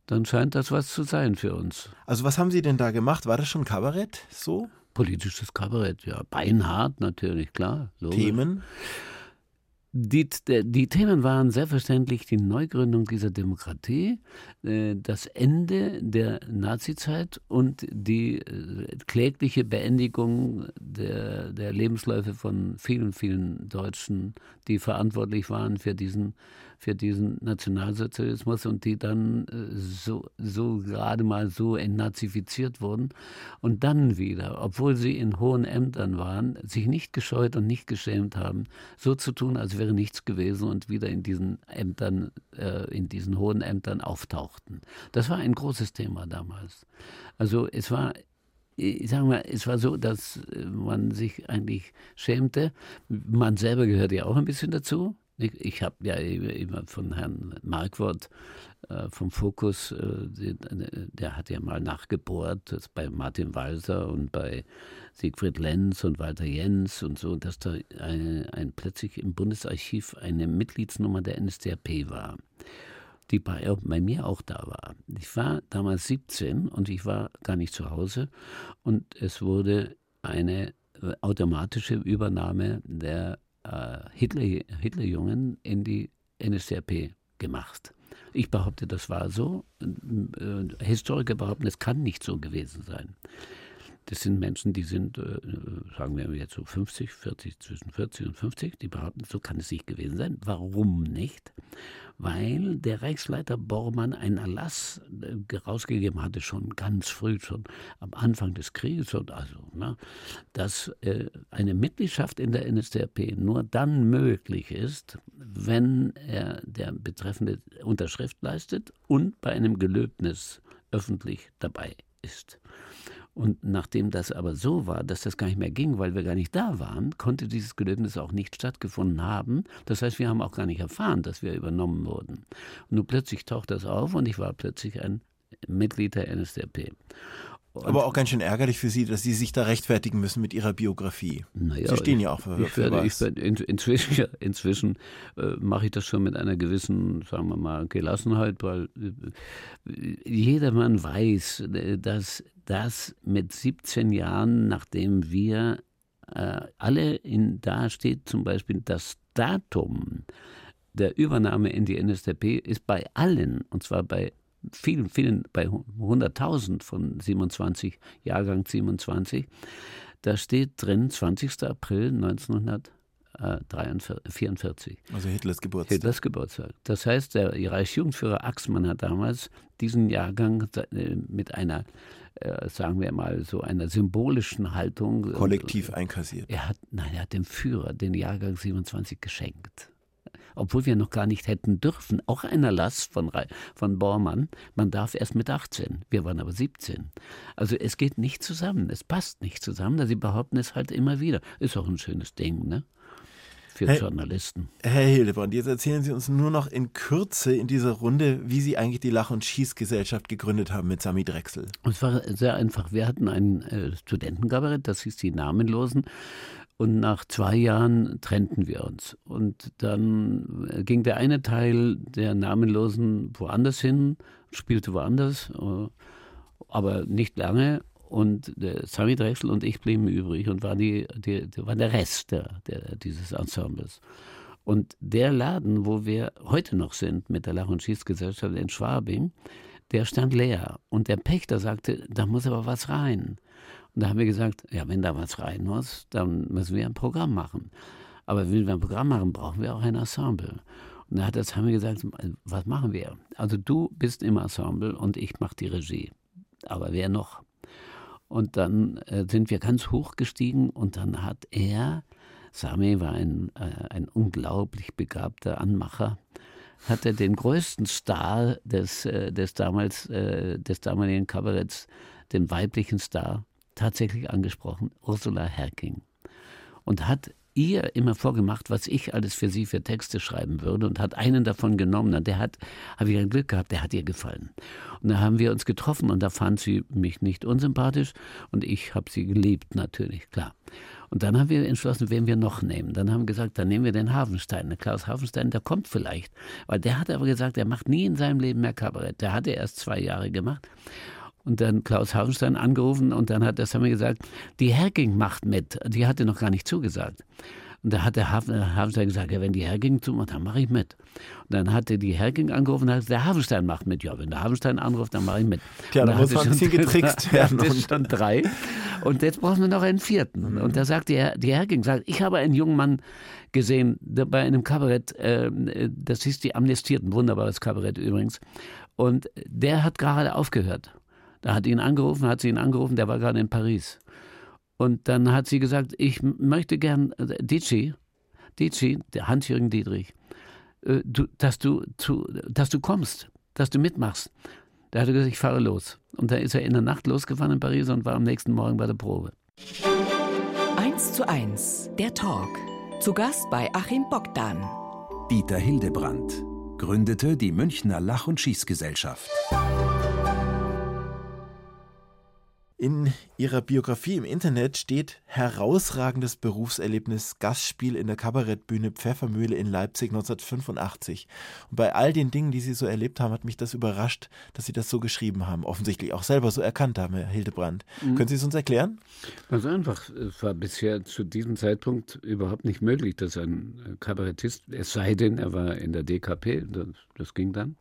dann scheint das was zu sein für uns. Also was haben Sie denn da gemacht? War das schon Kabarett so? Politisches Kabarett, ja. Beinhart natürlich, klar. Logisch. Themen? Die, die, Themen waren selbstverständlich die Neugründung dieser Demokratie, äh, das Ende der Nazizeit und die äh, klägliche Beendigung der, der Lebensläufe von vielen, vielen Deutschen, die verantwortlich waren für diesen für diesen Nationalsozialismus und die dann äh, so, so gerade mal so entnazifiziert wurden und dann wieder, obwohl sie in hohen Ämtern waren, sich nicht gescheut und nicht geschämt haben, so zu tun, als wäre nichts gewesen und wieder in diesen Ämtern, äh, in diesen hohen Ämtern auftauchten. Das war ein großes Thema damals. Also es war ich sage mal, es war so, dass äh, man sich eigentlich schämte. Man selber gehört ja auch ein bisschen dazu. Ich, ich habe ja immer von Herrn Markwort äh, vom Fokus, äh, der hat ja mal nachgebohrt bei Martin Walser und bei Siegfried Lenz und Walter Jens und so, dass da ein, ein plötzlich im Bundesarchiv eine Mitgliedsnummer der NSDAP war die bei, bei, mir auch da war. Ich war damals 17 und ich war gar nicht zu Hause und es wurde eine äh, automatische Übernahme der äh, Hitler, Hitlerjungen in die NSDAP gemacht. Ich behaupte, das war so. Äh, Historiker behaupten, es kann nicht so gewesen sein. Das sind Menschen, die sind, äh, sagen wir jetzt so 50, 40, zwischen 40 und 50, die behaupten, so kann es nicht gewesen sein. Warum nicht? Weil der Reichsleiter Bormann einen Erlass äh, rausgegeben hatte, schon ganz früh, schon am Anfang des Krieges, und also, ne, dass äh, eine Mitgliedschaft in der NSDAP nur dann möglich ist, wenn er der Betreffende Unterschrift leistet und bei einem Gelöbnis öffentlich dabei ist. Und nachdem das aber so war, dass das gar nicht mehr ging, weil wir gar nicht da waren, konnte dieses Gelöbnis auch nicht stattgefunden haben. Das heißt, wir haben auch gar nicht erfahren, dass wir übernommen wurden. Und nun plötzlich taucht das auf und ich war plötzlich ein Mitglied der NSDAP. Und aber auch ganz schön ärgerlich für Sie, dass Sie sich da rechtfertigen müssen mit Ihrer Biografie. Naja, Sie stehen ja auch für, ich werde, was. Ich in, inzwischen (laughs) inzwischen äh, mache ich das schon mit einer gewissen, sagen wir mal, Gelassenheit, weil äh, jedermann weiß, äh, dass das mit 17 Jahren, nachdem wir äh, alle in, da steht zum Beispiel das Datum der Übernahme in die NSDAP ist bei allen, und zwar bei vielen, vielen, bei 100.000 von 27, Jahrgang 27, da steht drin 20. April 1944. Also Hitlers Geburtstag. Hitlers Geburtstag. Das heißt, der Reichsjugendführer Axmann hat damals diesen Jahrgang äh, mit einer äh, sagen wir mal, so einer symbolischen Haltung. Kollektiv einkassiert. Er hat, nein, er hat dem Führer den Jahrgang 27 geschenkt obwohl wir noch gar nicht hätten dürfen. Auch ein Erlass von, von Bormann, man darf erst mit 18. Wir waren aber 17. Also es geht nicht zusammen, es passt nicht zusammen. Sie behaupten es halt immer wieder. Ist auch ein schönes Ding, ne? Für Herr, Journalisten. Herr Hildebrand, jetzt erzählen Sie uns nur noch in Kürze in dieser Runde, wie Sie eigentlich die Lach- und Schießgesellschaft gegründet haben mit Sami Drechsel. Es war sehr einfach. Wir hatten ein äh, Studentenkabarett, das hieß die Namenlosen. Und nach zwei Jahren trennten wir uns. Und dann ging der eine Teil der Namenlosen woanders hin, spielte woanders, äh, aber nicht lange. Und der Sami Drechsel und ich blieben übrig und waren, die, die, die waren der Rest der, der, dieses Ensembles. Und der Laden, wo wir heute noch sind mit der Lach- und Schießgesellschaft in Schwabing, der stand leer. Und der Pächter sagte, da muss aber was rein. Und da haben wir gesagt, ja, wenn da was rein muss, dann müssen wir ein Programm machen. Aber wenn wir ein Programm machen, brauchen wir auch ein Ensemble. Und da hat das haben wir gesagt, was machen wir? Also du bist im Ensemble und ich mache die Regie. aber wer noch? Und dann äh, sind wir ganz hoch gestiegen und dann hat er, Sami war ein, äh, ein unglaublich begabter Anmacher, hatte den größten Star des, äh, des, damals, äh, des damaligen Kabaretts, den weiblichen Star, tatsächlich angesprochen, Ursula Herking. Und hat ihr immer vorgemacht, was ich alles für sie für Texte schreiben würde und hat einen davon genommen. Und der hat, habe ich ein Glück gehabt, der hat ihr gefallen. Und da haben wir uns getroffen und da fand sie mich nicht unsympathisch und ich habe sie geliebt, natürlich, klar. Und dann haben wir entschlossen, wen wir noch nehmen. Dann haben wir gesagt, dann nehmen wir den Hafenstein. Der Klaus Hafenstein, der kommt vielleicht. Weil der hat aber gesagt, er macht nie in seinem Leben mehr Kabarett. Der hatte erst zwei Jahre gemacht und dann Klaus Hafenstein angerufen und dann hat der Sammy gesagt, die Herking macht mit. Die hatte noch gar nicht zugesagt. Und da hat der Hafenstein gesagt, ja, wenn die Herking zumacht, dann mache ich mit. Und dann hatte die Herking angerufen und hat gesagt, der Hafenstein macht mit. Ja, wenn der Hafenstein anruft, dann mache ich mit. Ja, da muss man ein bisschen (laughs) getrickst (laughs) werden. Das ist schon drei. Und jetzt brauchen wir noch einen vierten. Und da sagt die, die Herking, sagt, ich habe einen jungen Mann gesehen bei einem Kabarett, äh, das hieß die Amnestierten, wunderbares Kabarett übrigens. Und der hat gerade aufgehört. Da hat ihn angerufen, hat sie ihn angerufen, der war gerade in Paris. Und dann hat sie gesagt, ich möchte gern, äh, Dici, Dici, der Hans-Jürgen Dietrich, äh, du, dass, du zu, dass du kommst, dass du mitmachst. Da hat er gesagt, ich fahre los. Und da ist er in der Nacht losgefahren in Paris und war am nächsten Morgen bei der Probe. 1 zu 1, der Talk. Zu Gast bei Achim Bogdan. Dieter Hildebrandt gründete die Münchner Lach- und Schießgesellschaft. In ihrer Biografie im Internet steht herausragendes Berufserlebnis Gastspiel in der Kabarettbühne Pfeffermühle in Leipzig 1985. Und bei all den Dingen, die Sie so erlebt haben, hat mich das überrascht, dass Sie das so geschrieben haben. Offensichtlich auch selber so erkannt haben, Herr Hildebrand. Mhm. Können Sie es uns erklären? Ganz einfach. Es war bisher zu diesem Zeitpunkt überhaupt nicht möglich, dass ein Kabarettist, es sei denn, er war in der DKP, das, das ging dann,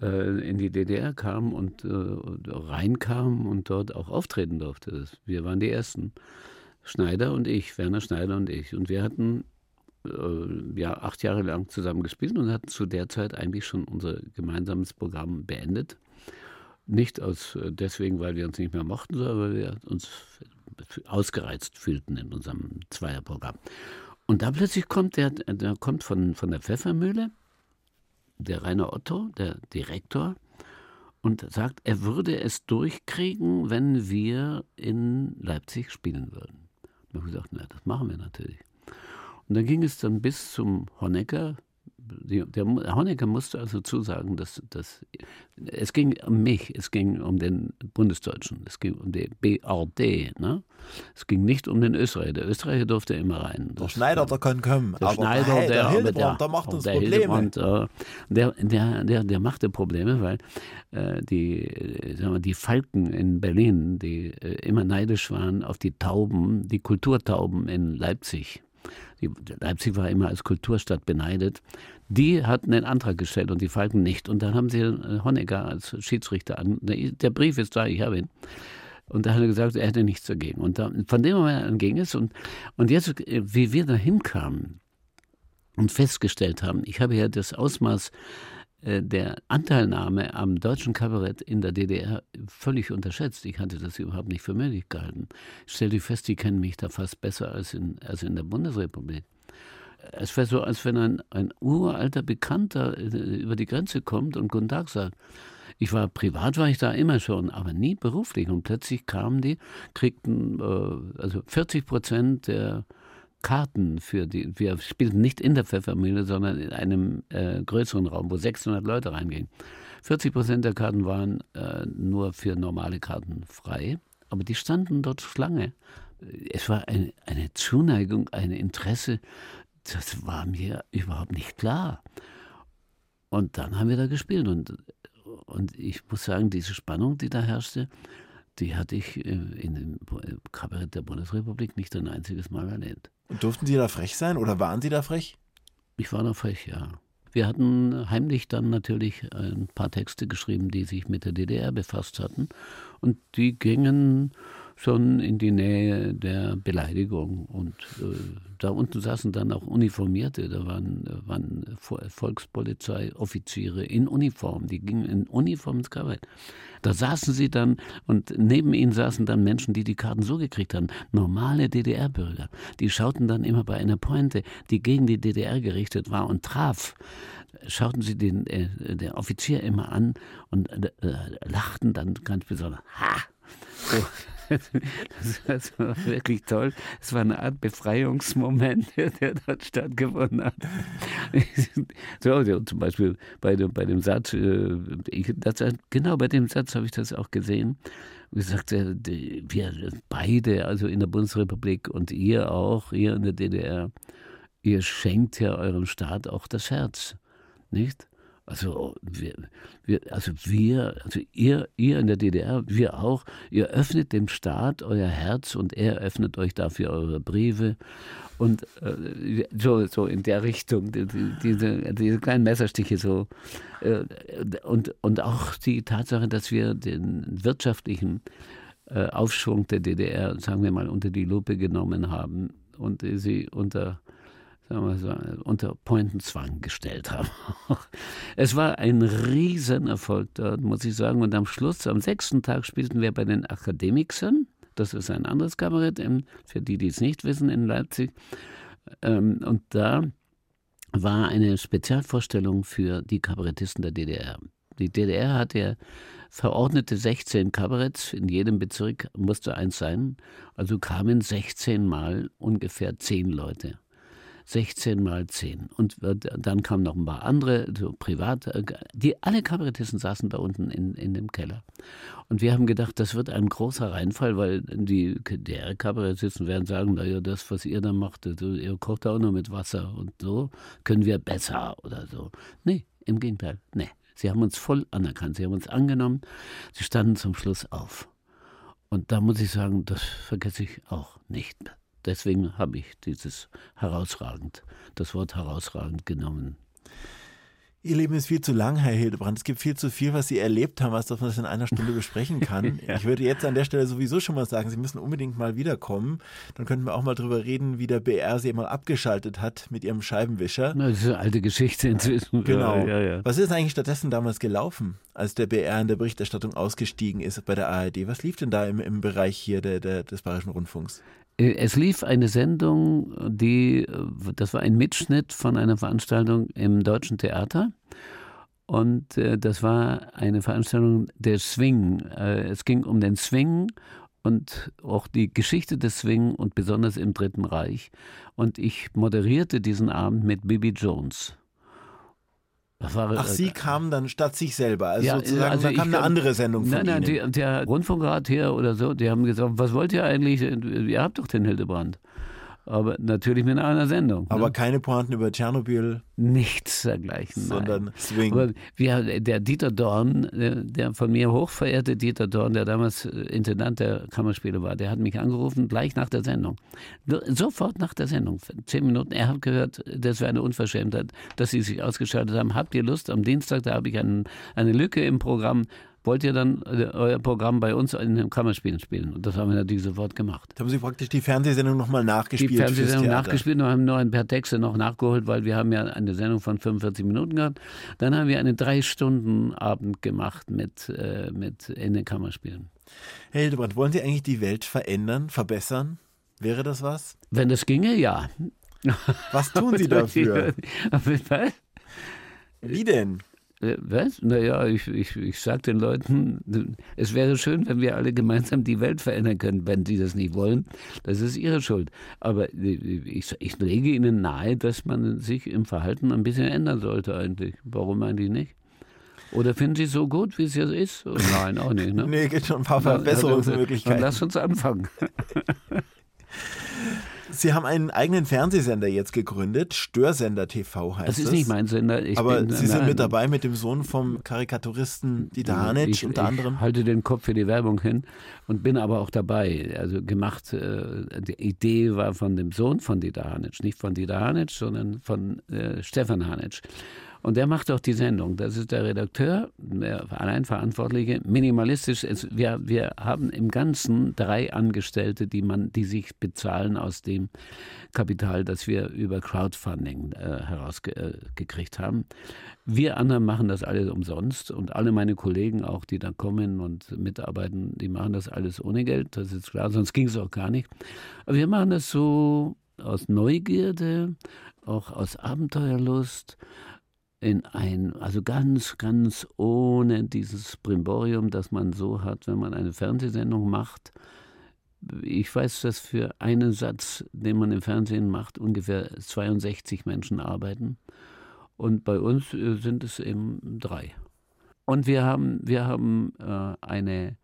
in die DDR kam und äh, reinkam und dort auch auftreten durfte. Wir waren die Ersten. Schneider und ich, Werner Schneider und ich. Und wir hatten äh, ja acht Jahre lang zusammen gespielt und hatten zu der Zeit eigentlich schon unser gemeinsames Programm beendet. Nicht aus deswegen, weil wir uns nicht mehr mochten, sondern weil wir uns ausgereizt fühlten in unserem Zweierprogramm. Und da plötzlich kommt der, der kommt von, von der Pfeffermühle der Rainer Otto, der Direktor, und sagt, er würde es durchkriegen, wenn wir in Leipzig spielen würden. Und ich habe gesagt, na, das machen wir natürlich. Und dann ging es dann bis zum Honecker, die, der Honecker musste also zusagen, dass, dass es ging um mich, es ging um den Bundesdeutschen, es ging um die BRD. Ne? Es ging nicht um den Österreicher. Der Österreicher durfte immer rein. Der Schneider, der kann kommen. Der aber Schneider, der, der, der Hildebrand, der, der macht uns der Probleme. Äh, der, der, der, der machte Probleme, weil äh, die, sagen wir, die Falken in Berlin, die äh, immer neidisch waren auf die Tauben, die Kulturtauben in Leipzig. Leipzig war immer als Kulturstadt beneidet. Die hatten den Antrag gestellt und die Falken nicht. Und dann haben sie äh, Honecker als Schiedsrichter an. Der Brief ist da, ich habe ihn. Und da hat er gesagt, er hätte nichts dagegen. Und da, von dem Moment an ging es. Und, und jetzt, äh, wie wir da hinkamen und festgestellt haben, ich habe ja das Ausmaß der Anteilnahme am deutschen Kabarett in der DDR völlig unterschätzt. Ich hatte das überhaupt nicht für möglich gehalten. Ich stellte fest, die kennen mich da fast besser als in, als in der Bundesrepublik es wäre so, als wenn ein, ein uralter Bekannter äh, über die Grenze kommt und Guten Tag sagt. Ich war privat, war ich da immer schon, aber nie beruflich. Und plötzlich kamen die, kriegten äh, also 40 Prozent der Karten für die, wir spielten nicht in der Pfeffermühle, sondern in einem äh, größeren Raum, wo 600 Leute reingingen. 40 Prozent der Karten waren äh, nur für normale Karten frei, aber die standen dort Schlange. Es war eine, eine Zuneigung, ein Interesse das war mir überhaupt nicht klar. Und dann haben wir da gespielt und, und ich muss sagen, diese Spannung, die da herrschte, die hatte ich äh, in dem Kabarett der Bundesrepublik nicht ein einziges Mal erlebt. Und durften Sie da frech sein oder waren Sie da frech? Ich war da frech, ja. Wir hatten heimlich dann natürlich ein paar Texte geschrieben, die sich mit der DDR befasst hatten. Und die gingen schon in die Nähe der Beleidigung. Und äh, da unten saßen dann auch Uniformierte, da waren, waren Volkspolizeioffiziere in Uniform, die gingen in Uniform ins Kabinett. Da saßen sie dann und neben ihnen saßen dann Menschen, die die Karten so gekriegt haben, normale DDR-Bürger. Die schauten dann immer bei einer Pointe, die gegen die DDR gerichtet war und traf schauten sie den, äh, den Offizier immer an und äh, lachten dann ganz besonders. Ha! So. (laughs) (laughs) Das war wirklich toll. Es war eine Art Befreiungsmoment, (laughs) der dort stattgefunden hat. (laughs) So, zum Beispiel bei dem, bei dem Satz, äh, ich, das, genau bei dem Satz habe ich das auch gesehen. Gesagt, äh, wir beide, also in der Bundesrepublik und ihr auch, ihr in der DDR, ihr schenkt ja eurem Staat auch das Herz nicht? Also wir, wir, also wir, also ihr, ihr in der DDR, wir auch, ihr öffnet dem Staat euer Herz und er öffnet euch dafür eure Briefe. Und äh, so, so in der Richtung, die, diese, diese kleinen Messerstiche so. Äh, und, und auch die Tatsache, dass wir den wirtschaftlichen äh, Aufschwung der DDR, sagen wir mal, unter die Lupe genommen haben und sie unter sagen wir so, unter Pointenzwang gestellt haben. (laughs) es war ein Riesenerfolg dort, muss ich sagen. Und am Schluss, am sechsten Tag, spielten wir bei den Akademikern. Das ist ein anderes Kabarett, für die, die es nicht wissen, in Leipzig. Ähm, und da war eine Spezialvorstellung für die Kabarettisten der DDR. Die DDR hatte ja verordnete 16 Kabaretts, in jedem Bezirk musste eins sein. Also kamen 16 Mal ungefähr 10 Leute. 16 mal 10. Und dann kamen noch ein paar andere, so privat, äh, die alle Kabarettisten saßen da unten in, in dem Keller. Und wir haben gedacht, das wird ein großer Reinfall, weil die der Kabarettisten werden sagen, naja, das, was ihr da macht, ihr kocht auch nur mit Wasser und so, können wir besser oder so. Nee, im Gegenteil, nee. Sie haben uns voll anerkannt, sie haben uns angenommen, sie standen zum Schluss auf. Und da muss ich sagen, das vergesse ich auch nicht. Deswegen habe ich dieses herausragend, das Wort herausragend genommen. Ihr Leben ist viel zu lang, Herr Hildebrand. Es gibt viel zu viel, was Sie erlebt haben, was man das in einer Stunde besprechen (laughs) kann. ja. Ich würde jetzt an der Stelle sowieso schon mal sagen, Sie müssen unbedingt mal wiederkommen. Dann könnten wir auch mal drüber reden, wie der BR Sie mal abgeschaltet hat mit Ihrem Scheibenwischer. Na, das ist eine alte Geschichte inzwischen. Genau. Ja, ja. Was ist eigentlich stattdessen damals gelaufen, als der BR in der Berichterstattung ausgestiegen ist bei der ARD? Was lief denn da im, im Bereich hier der, der, des Bayerischen Rundfunks? Äh, es lief eine Sendung, die, das war ein Mitschnitt von einer Veranstaltung im Deutschen Theater. Und äh, das war eine Veranstaltung der Swing. Äh, es ging um den Swing und auch die Geschichte des Swing und besonders im Dritten Reich. Und ich moderierte diesen Abend mit Bibi Jones. Ach, Sie kamen dann statt sich selber, also ja, sozusagen, also da kam eine andere Sendung von nein, nein, Ihnen. Die, der Rundfunkrat hier oder so, die haben gesagt, was wollt ihr eigentlich? Ihr habt doch den Hildebrand. Aber natürlich mit einer Sendung. Aber ne? keine Pointen über Tschernobyl. Nichts dergleichen. Sondern nein. Swing. Aber wir, der Dieter Dorn, der von mir hochverehrte Dieter Dorn, der damals Intendant der Kammerspiele war, der hat mich angerufen, gleich nach der Sendung. Sofort nach der Sendung. Zehn Minuten. Er hat gehört, das wäre eine Unverschämtheit, dass Sie sich ausgeschaltet haben. Habt ihr Lust? Am Dienstag, da habe ich einen, eine Lücke im Programm wollt ihr dann äh, euer Programm bei uns in den Kammerspielen spielen? Und das haben wir natürlich sofort gemacht. Da haben Sie praktisch die Fernsehsendung nochmal nachgespielt? Die Fernsehsendung nachgespielt und haben noch ein paar Texte noch nachgeholt, weil wir haben ja eine Sendung von 45 Minuten gehabt. Dann haben wir einen Drei-Stunden-Abend gemacht mit, äh, mit in den Kammerspielen. Herr Hildebrand, wollen Sie eigentlich die Welt verändern, verbessern? Wäre das was? Wenn das ginge, ja. Was tun Sie (laughs) dafür? (laughs) Wie denn? Äh, was? Naja, ich, ich, ich sage den Leuten, es wäre schön, wenn wir alle gemeinsam die Welt verändern können. Wenn sie das nicht wollen, das ist ihre Schuld. Aber ich, ich lege ihnen nahe, dass man sich im Verhalten ein bisschen ändern sollte eigentlich. Warum eigentlich nicht? Oder finden Sie es so gut, wie es jetzt ist? Oh, (laughs) nein, auch nicht. Ne? nee, gibt schon ein paar Verbesserungsmöglichkeiten. Dann lass uns anfangen. (laughs) Sie haben einen eigenen Fernsehsender jetzt gegründet, Störsender TV heißt es. Das ist nicht mein Sender. Ich Aber bin, Sie sind nein, mit dabei mit dem Sohn vom Karikaturisten Dieter Hanitsch ich, unter anderem. Ich halte den Kopf für die Werbung hin und bin aber auch dabei. Also gemacht, äh, die Idee war von dem Sohn von Dieter Hanitsch, nicht von Dieter Hanitsch, sondern von äh, Stefan Hanitsch. Und der macht auch die Sendung. Das ist der Redakteur, der Alleinverantwortliche. Minimalistisch ist, wir, wir haben im Ganzen drei Angestellte, die man, die sich bezahlen aus dem Kapital, das wir über Crowdfunding äh, herausgekriegt äh, haben. Wir anderen machen das alles umsonst und alle meine Kollegen auch, die da kommen und mitarbeiten, die machen das alles ohne Geld. Das ist klar, sonst ging es auch gar nicht. Aber wir machen das so aus Neugierde, auch aus Abenteuerlust in ein, also ganz, ganz ohne dieses Brimborium, das man so hat, wenn man eine Fernsehsendung macht. Ich weiß, dass für einen Satz, den man im Fernsehen macht, ungefähr 62 Menschen arbeiten. Und bei uns äh, sind es eben drei. Und wir haben, wir haben äh, eine,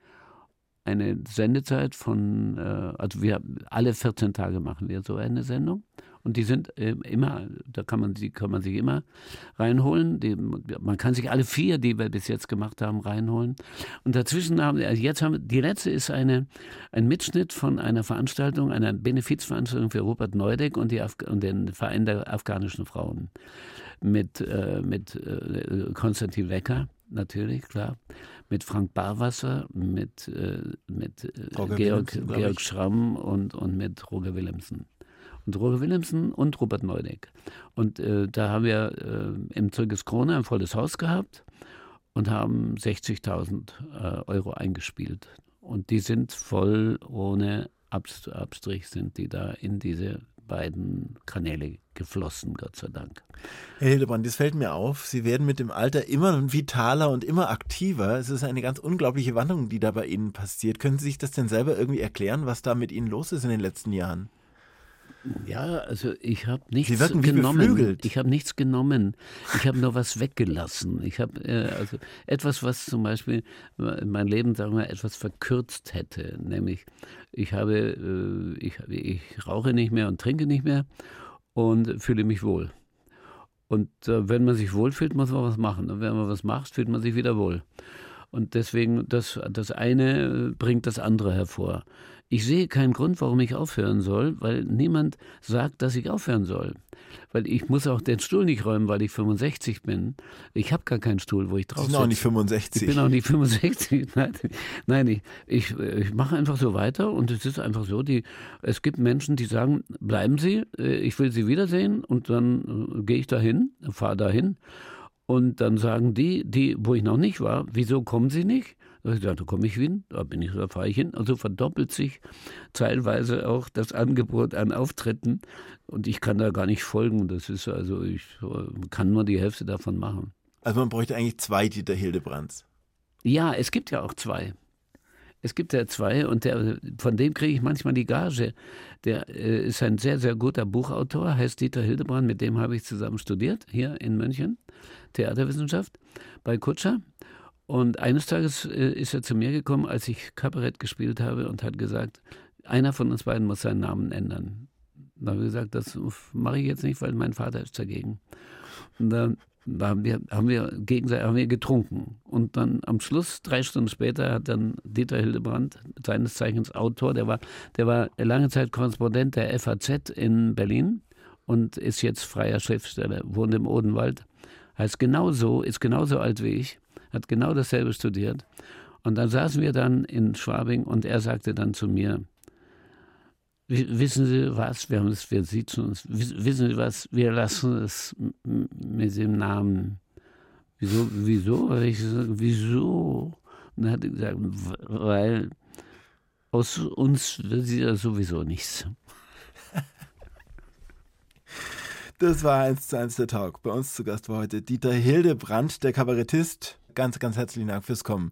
eine Sendezeit von, äh, also wir alle 14 Tage machen wir so eine Sendung. Und die sind äh, immer, da kann man, die kann man sich immer reinholen. Die, man kann sich alle vier, die wir bis jetzt gemacht haben, reinholen. Und dazwischen haben, also jetzt haben, die letzte ist eine, ein Mitschnitt von einer Veranstaltung, einer Benefizveranstaltung für Rupert Neudeck und, die Af und den Verein der afghanischen Frauen mit, äh, mit äh, Konstantin Wecker, natürlich, klar, mit Frank Barwasser, mit, äh, mit äh, Georg, Georg Schramm und, und mit Roger Willemsen und Roger Willemsen und Robert Neudeck. Und äh, da haben wir äh, im Zirkus Krone ein volles Haus gehabt und haben 60.000 äh, Euro eingespielt. Und die sind voll ohne Abstrich sind die da in diese beiden Kanäle geflossen, Gott sei Dank. Herr Hildebrand, das fällt mir auf. Sie werden mit dem Alter immer vitaler und immer aktiver. Es ist eine ganz unglaubliche Wandlung, die da bei Ihnen passiert. Können Sie sich das denn selber irgendwie erklären, was da mit Ihnen los ist in den letzten Jahren? Ja, also ich habe nichts genommen. Ich habe nichts genommen. Ich habe nur was weggelassen. Ich habe äh, also etwas, was zum Beispiel mein Leben, sagen wir, etwas verkürzt hätte. Nämlich, ich habe, äh, ich, ich rauche nicht mehr und trinke nicht mehr und fühle mich wohl. Und äh, wenn man sich wohlfühlt, muss man was machen. Und wenn man was macht, fühlt man sich wieder wohl. Und deswegen, das, das eine bringt das andere hervor. Ich sehe keinen Grund, warum ich aufhören soll, weil niemand sagt, dass ich aufhören soll. Weil ich muss auch den Stuhl nicht räumen, weil ich 65 bin. Ich habe gar keinen Stuhl, wo ich drauf bin. Ich bin auch nicht 65. Ich bin auch nicht 65. Nein, nein ich, ich, ich mache einfach so weiter und es ist einfach so, die, es gibt Menschen, die sagen, bleiben Sie, äh, ich will Sie wiedersehen und dann äh, gehe ich dahin, fahre dahin und dann sagen die, die, wo ich noch nicht war, wieso kommen Sie nicht? Da ich gesagt, da komme ich hin, da bin ich, da fahre ich hin. Also verdoppelt sich teilweise auch das Angebot an Auftritten und ich kann da gar nicht folgen. Das ist also, ich kann nur die Hälfte davon machen. Also man bräuchte eigentlich zwei Dieter Hildebrands. Ja, es gibt ja auch zwei. Es gibt ja zwei und der, von dem kriege ich manchmal die Gage. Der äh, ist ein sehr, sehr guter Buchautor, heißt Dieter Hildebrand, mit dem habe ich zusammen studiert, hier in München, Theaterwissenschaft bei Kutscher. Und eines Tages äh, ist er zu mir gekommen, als ich Kabarett gespielt habe und hat gesagt, einer von uns beiden muss seinen Namen ändern. Da habe ich gesagt, das mache ich jetzt nicht, weil mein Vater ist dagegen. Und dann haben wir, haben wir gegenseitig haben wir getrunken. Und dann am Schluss, drei Stunden später, hat dann Dieter Hildebrand, seines Zeichens Autor, der war, der war lange Zeit Korrespondent der FAZ in Berlin und ist jetzt freier Schriftsteller, wohnt im Odenwald. Heißt genauso, ist genauso alt wie ich hat genau dasselbe studiert. Und dann saßen wir dann in Schwabing und er sagte dann zu mir, wissen Sie was, wir haben es, wir sitzen uns, wissen Sie was, wir lassen es mit dem Namen. Wieso, wieso? Ich gesagt, wieso? Und dann hat er gesagt, weil aus uns wird ja sowieso nichts. Das war eins zu eins der Talk. Bei uns zu Gast war heute Dieter Hildebrand, der Kabarettist, Ganz, ganz herzlichen Dank fürs Kommen.